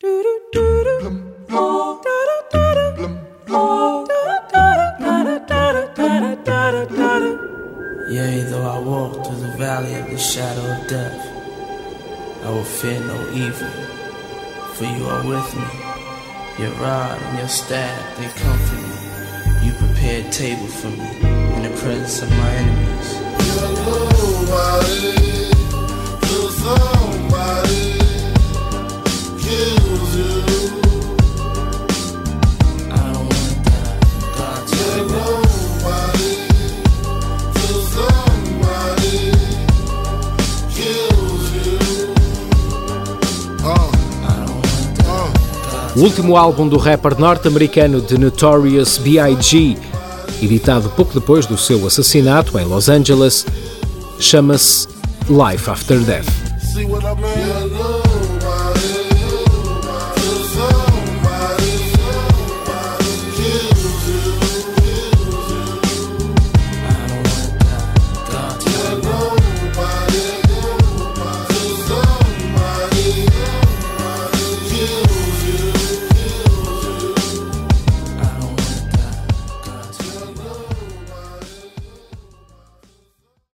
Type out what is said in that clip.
Yea, though I walk through the valley of the shadow of death, I will fear no evil, for you are with me. Your rod and your staff, they comfort me. You prepare a table for me in the presence of my enemies. o último álbum do rapper norte-americano The Notorious B.I.G., editado pouco depois do seu assassinato em Los Angeles, chama-se Life After Death.